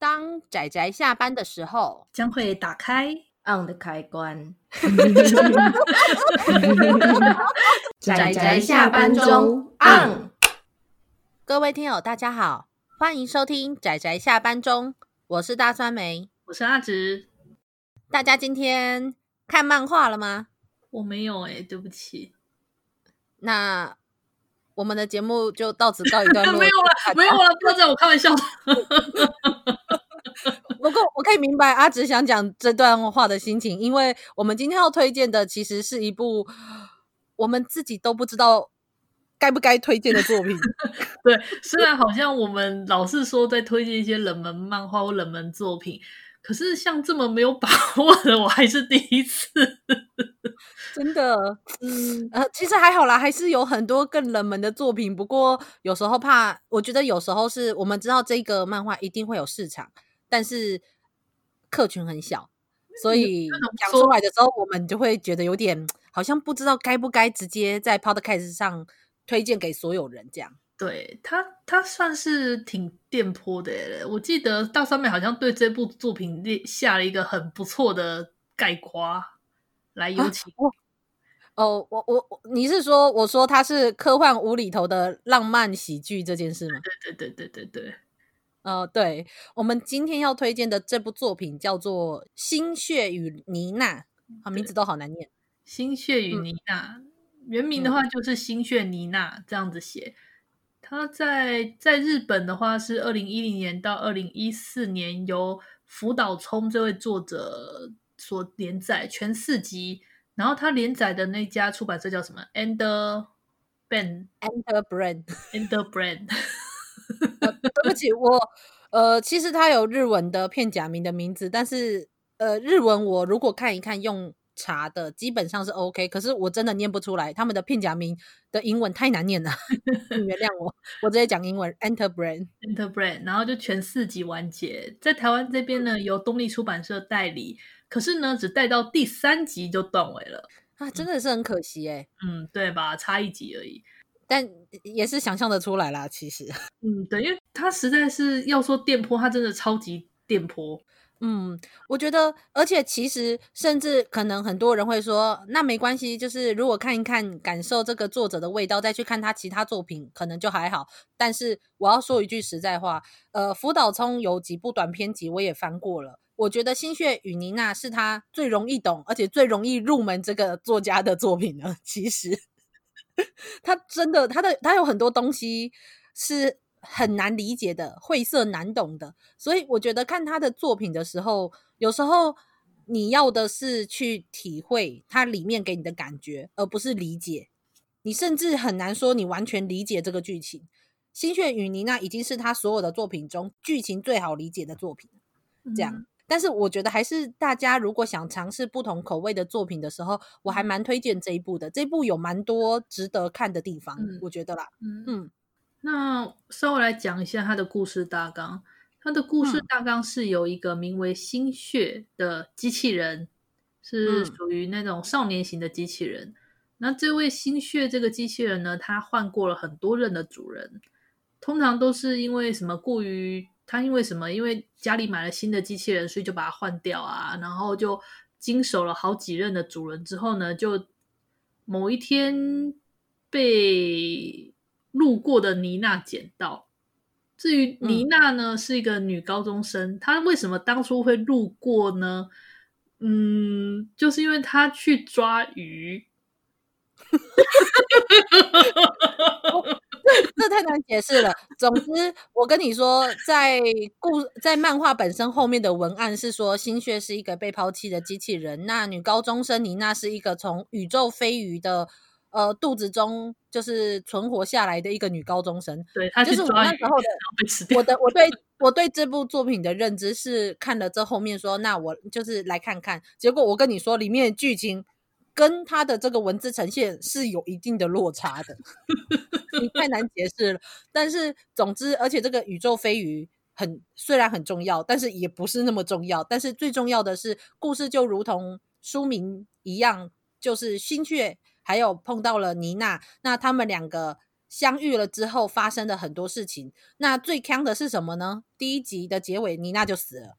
当仔仔下班的时候，将会打开 on 的开关。仔仔下班中 on。各位听友，大家好，欢迎收听仔仔下班中，我是大酸梅，我是阿直。大家今天看漫画了吗？我没有哎、欸，对不起。那我们的节目就到此告一段落。没有了，没有了，不要再我开玩笑了。不过我可以明白阿直想讲这段话的心情，因为我们今天要推荐的其实是一部我们自己都不知道该不该推荐的作品。对，虽然好像我们老是说在推荐一些冷门漫画或冷门作品，可是像这么没有把握的，我还是第一次。真的，嗯呃，其实还好啦，还是有很多更冷门的作品。不过有时候怕，我觉得有时候是我们知道这个漫画一定会有市场。但是客群很小，所以讲出来的时候，我们就会觉得有点好像不知道该不该直接在 Podcast 上推荐给所有人这样。对他，他算是挺电波的。我记得大上面好像对这部作品下了一个很不错的概括。来有请。哦、我我，你是说我说他是科幻无厘头的浪漫喜剧这件事吗？对对对对对对。呃，对，我们今天要推荐的这部作品叫做《心血与妮娜》，好，名字都好难念。心血与妮娜，嗯、原名的话就是心血妮娜这样子写。它在在日本的话是二零一零年到二零一四年由福岛聪这位作者所连载，全四集。然后他连载的那家出版社叫什么？Ender Ben，Ender Brand，Ender Brand。呃、对不起，我呃，其实它有日文的片假名的名字，但是呃，日文我如果看一看用查的，基本上是 OK。可是我真的念不出来，他们的片假名的英文太难念了，请原谅我，我直接讲英文，Enter Brand，Enter Brand，然后就全四集完结，在台湾这边呢由东立出版社代理，可是呢只带到第三集就断尾了啊，真的是很可惜哎，嗯，对吧？差一集而已。但也是想象的出来啦，其实，嗯，对，因为他实在是要说电波，他真的超级电波。嗯，我觉得，而且其实，甚至可能很多人会说，那没关系，就是如果看一看，感受这个作者的味道，再去看他其他作品，可能就还好。但是我要说一句实在话，呃，福岛聪有几部短篇集我也翻过了，我觉得《心血与妮娜》是他最容易懂，而且最容易入门这个作家的作品呢。其实。他真的，他的他有很多东西是很难理解的，晦涩难懂的。所以我觉得看他的作品的时候，有时候你要的是去体会他里面给你的感觉，而不是理解。你甚至很难说你完全理解这个剧情。《心血与妮娜》已经是他所有的作品中剧情最好理解的作品，这样。嗯但是我觉得还是大家如果想尝试不同口味的作品的时候，我还蛮推荐这一部的。这一部有蛮多值得看的地方，嗯、我觉得啦。嗯嗯，那稍微来讲一下它的故事大纲。它的故事大纲是有一个名为心血的机器人，嗯、是属于那种少年型的机器人。嗯、那这位心血这个机器人呢，它换过了很多任的主人，通常都是因为什么过于。他因为什么？因为家里买了新的机器人，所以就把它换掉啊。然后就经手了好几任的主人之后呢，就某一天被路过的妮娜捡到。至于妮娜呢，嗯、是一个女高中生。她为什么当初会路过呢？嗯，就是因为她去抓鱼。这太难解释了。总之，我跟你说，在故在漫画本身后面的文案是说，心血是一个被抛弃的机器人。那女高中生妮娜是一个从宇宙飞鱼的呃肚子中就是存活下来的一个女高中生。对，她就是我那时候的我的我对 我对这部作品的认知是看了这后面说，那我就是来看看。结果我跟你说，里面剧情。跟他的这个文字呈现是有一定的落差的，你太难解释了。但是总之，而且这个宇宙飞鱼很虽然很重要，但是也不是那么重要。但是最重要的是，故事就如同书名一样，就是心血还有碰到了妮娜，那他们两个相遇了之后发生的很多事情。那最坑的是什么呢？第一集的结尾，妮娜就死了。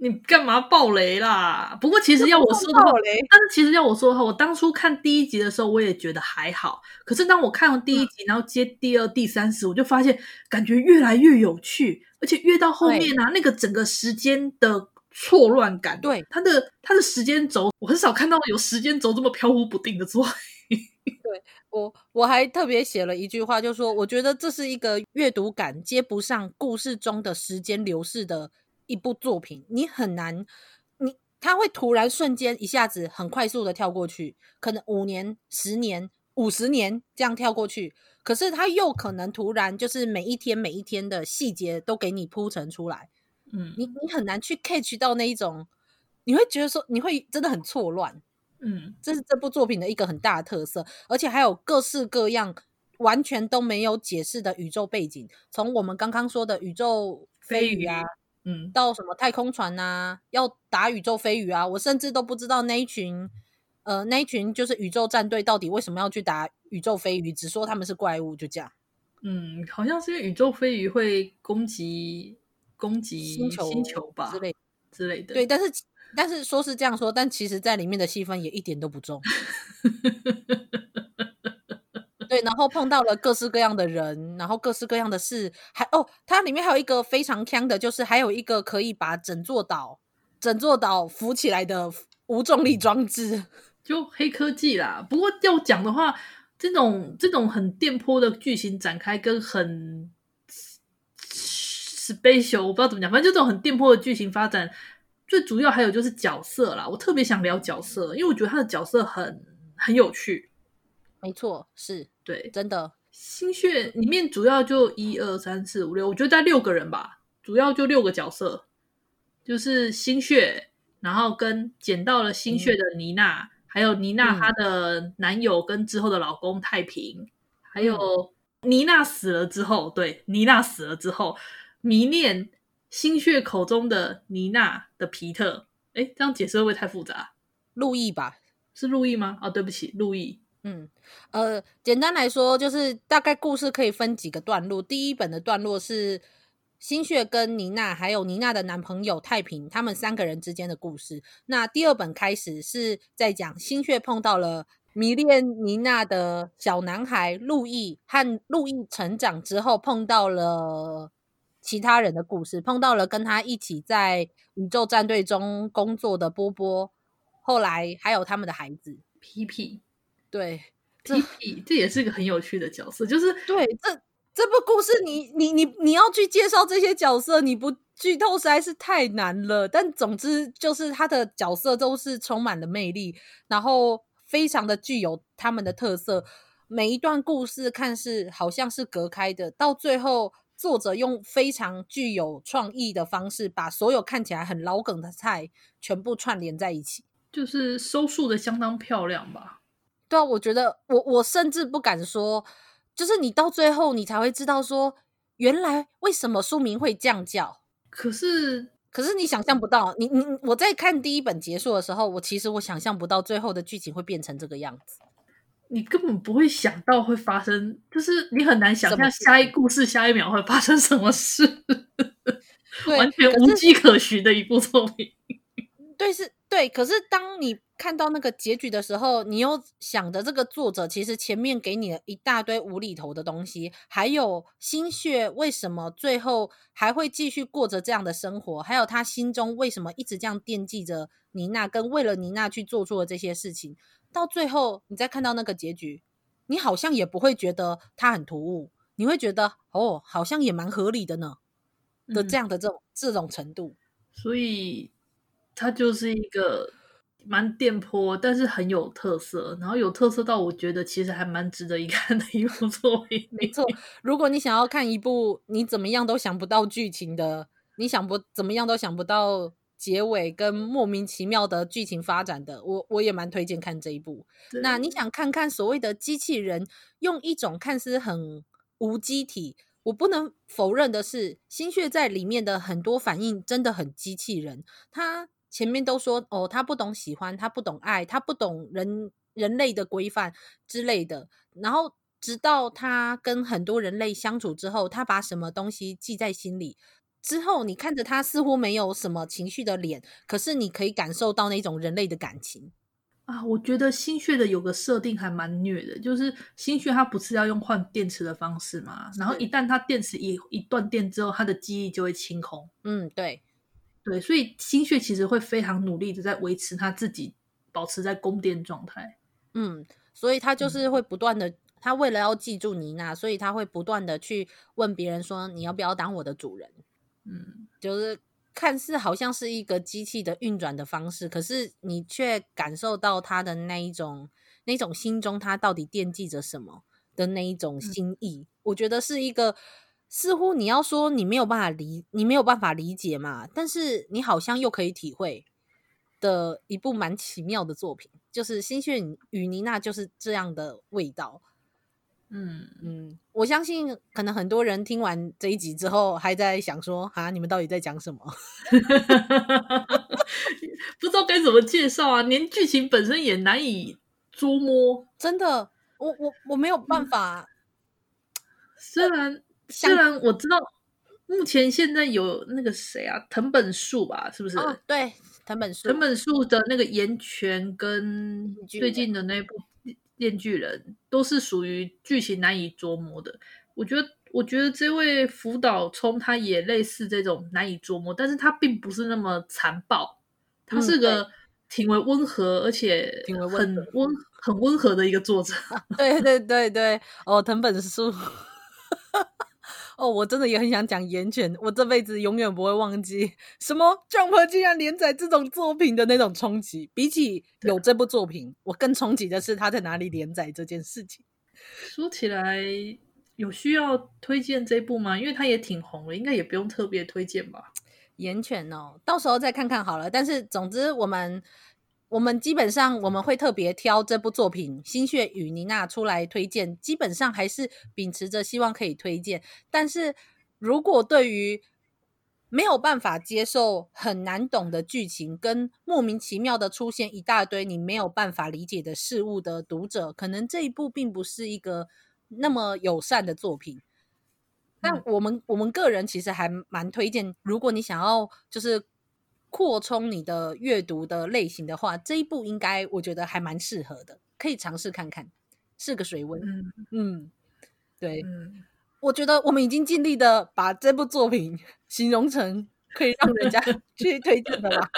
你干嘛爆雷啦？不过其实要我说的话，但是其实要我说的话，我当初看第一集的时候，我也觉得还好。可是当我看完第一集，嗯、然后接第二、第三十，我就发现感觉越来越有趣，而且越到后面啊，那个整个时间的错乱感，对它的它的时间轴，我很少看到有时间轴这么飘忽不定的作品。对我我还特别写了一句话，就是说我觉得这是一个阅读感接不上故事中的时间流逝的。一部作品，你很难，你他会突然瞬间一下子很快速的跳过去，可能五年、十年、五十年这样跳过去，可是他又可能突然就是每一天每一天的细节都给你铺陈出来，嗯，你你很难去 catch 到那一种，你会觉得说你会真的很错乱，嗯，这是这部作品的一个很大的特色，而且还有各式各样完全都没有解释的宇宙背景，从我们刚刚说的宇宙飞鱼啊。嗯，到什么太空船啊，要打宇宙飞鱼啊，我甚至都不知道那一群，呃，那一群就是宇宙战队到底为什么要去打宇宙飞鱼，只说他们是怪物，就这样。嗯，好像是因为宇宙飞鱼会攻击攻击星球星球吧之类之类的。对，但是但是说是这样说，但其实在里面的戏份也一点都不重。对，然后碰到了各式各样的人，然后各式各样的事，还哦，它里面还有一个非常强的，就是还有一个可以把整座岛、整座岛浮起来的无重力装置，就黑科技啦。不过要讲的话，这种这种很电波的剧情展开跟很 special，我不知道怎么讲，反正就这种很电波的剧情发展，最主要还有就是角色啦。我特别想聊角色，因为我觉得他的角色很很有趣。没错，是。对，真的，心血里面主要就一二三四五六，我觉得在六个人吧，主要就六个角色，就是心血，然后跟捡到了心血的妮娜，嗯、还有妮娜她的男友跟之后的老公太平，嗯、还有妮娜死了之后，对，妮娜死了之后，迷恋心血口中的妮娜的皮特，哎，这样解释会不会太复杂？路易吧，是路易吗？啊、哦，对不起，路易。嗯，呃，简单来说，就是大概故事可以分几个段落。第一本的段落是心血跟妮娜，还有妮娜的男朋友太平，他们三个人之间的故事。那第二本开始是在讲心血碰到了迷恋妮娜的小男孩路易，和路易成长之后碰到了其他人的故事，碰到了跟他一起在宇宙战队中工作的波波，后来还有他们的孩子皮皮。对，这这也是一个很有趣的角色，就是对这这部故事你，你你你你要去介绍这些角色，你不剧透实在是太难了。但总之就是他的角色都是充满了魅力，然后非常的具有他们的特色。每一段故事看似好像是隔开的，到最后作者用非常具有创意的方式，把所有看起来很老梗的菜全部串联在一起，就是收束的相当漂亮吧。对啊，我觉得我我甚至不敢说，就是你到最后你才会知道说，原来为什么书名会这样叫。可是可是你想象不到，你你我在看第一本结束的时候，我其实我想象不到最后的剧情会变成这个样子。你根本不会想到会发生，就是你很难想象下一故事下一秒会发生什么事，完全无迹可寻的一部作品。对，是，对。可是当你看到那个结局的时候，你又想着这个作者其实前面给你了一大堆无厘头的东西，还有心血为什么最后还会继续过着这样的生活，还有他心中为什么一直这样惦记着妮娜，跟为了妮娜去做出了这些事情，到最后你再看到那个结局，你好像也不会觉得他很突兀，你会觉得哦，好像也蛮合理的呢，的这样的这种、嗯、这种程度，所以。它就是一个蛮电波，但是很有特色，然后有特色到我觉得其实还蛮值得一看的一部 作品。没错，如果你想要看一部你怎么样都想不到剧情的，你想不怎么样都想不到结尾跟莫名其妙的剧情发展的，我我也蛮推荐看这一部。那你想看看所谓的机器人用一种看似很无机体，我不能否认的是，心血在里面的很多反应真的很机器人，它。前面都说哦，他不懂喜欢，他不懂爱，他不懂人人类的规范之类的。然后直到他跟很多人类相处之后，他把什么东西记在心里之后，你看着他似乎没有什么情绪的脸，可是你可以感受到那种人类的感情啊。我觉得心血的有个设定还蛮虐的，就是心血它不是要用换电池的方式嘛，然后一旦它电池一一断电之后，它的记忆就会清空。嗯，对，对，所以心血其实会非常努力的在维持他自己保持在供电状态。嗯，所以他就是会不断的。嗯他为了要记住妮娜，所以他会不断的去问别人说：“你要不要当我的主人？”嗯，就是看似好像是一个机器的运转的方式，可是你却感受到他的那一种、那种心中他到底惦记着什么的那一种心意。嗯，我觉得是一个似乎你要说你没有办法理，你没有办法理解嘛，但是你好像又可以体会的一部蛮奇妙的作品，就是《心血与妮娜》就是这样的味道。嗯嗯，我相信可能很多人听完这一集之后，还在想说：“啊，你们到底在讲什么？” 不知道该怎么介绍啊，连剧情本身也难以捉摸。真的，我我我没有办法。嗯、虽然虽然我知道，目前现在有那个谁啊，藤本树吧，是不是？哦、对，藤本树，藤本树的那个岩泉跟最近的那部。电锯人都是属于剧情难以捉摸的，我觉得，我觉得这位福岛聪他也类似这种难以捉摸，但是他并不是那么残暴，他是个挺为温和，而且很温很温和的一个作者。对对对对，哦，藤本树。哦，我真的也很想讲《岩犬》，我这辈子永远不会忘记什么 Jump 竟然连载这种作品的那种冲击。比起有这部作品，我更冲击的是他在哪里连载这件事情。说起来，有需要推荐这部吗？因为它也挺红了，应该也不用特别推荐吧。《岩犬》哦，到时候再看看好了。但是总之，我们。我们基本上我们会特别挑这部作品《心血与妮娜》出来推荐，基本上还是秉持着希望可以推荐。但是如果对于没有办法接受很难懂的剧情跟莫名其妙的出现一大堆你没有办法理解的事物的读者，可能这一部并不是一个那么友善的作品。但我们我们个人其实还蛮推荐，如果你想要就是。扩充你的阅读的类型的话，这一部应该我觉得还蛮适合的，可以尝试看看，是个水温。嗯嗯，对，嗯，我觉得我们已经尽力的把这部作品 形容成可以让人家 去推荐的啦，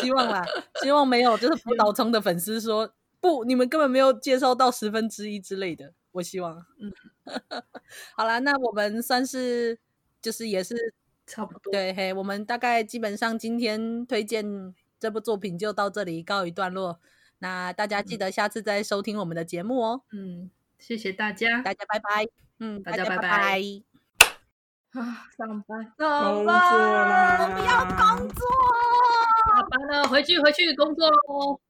希望啦，希望没有就是福岛聪的粉丝说不，你们根本没有介绍到十分之一之类的，我希望。嗯，好啦，那我们算是就是也是。差不多对嘿，我们大概基本上今天推荐这部作品就到这里告一段落。那大家记得下次再收听我们的节目哦。嗯，谢谢大家，大家拜拜。嗯，大家拜拜。啊，上班，工作啦！不要工作，下班了，回去回去工作喽。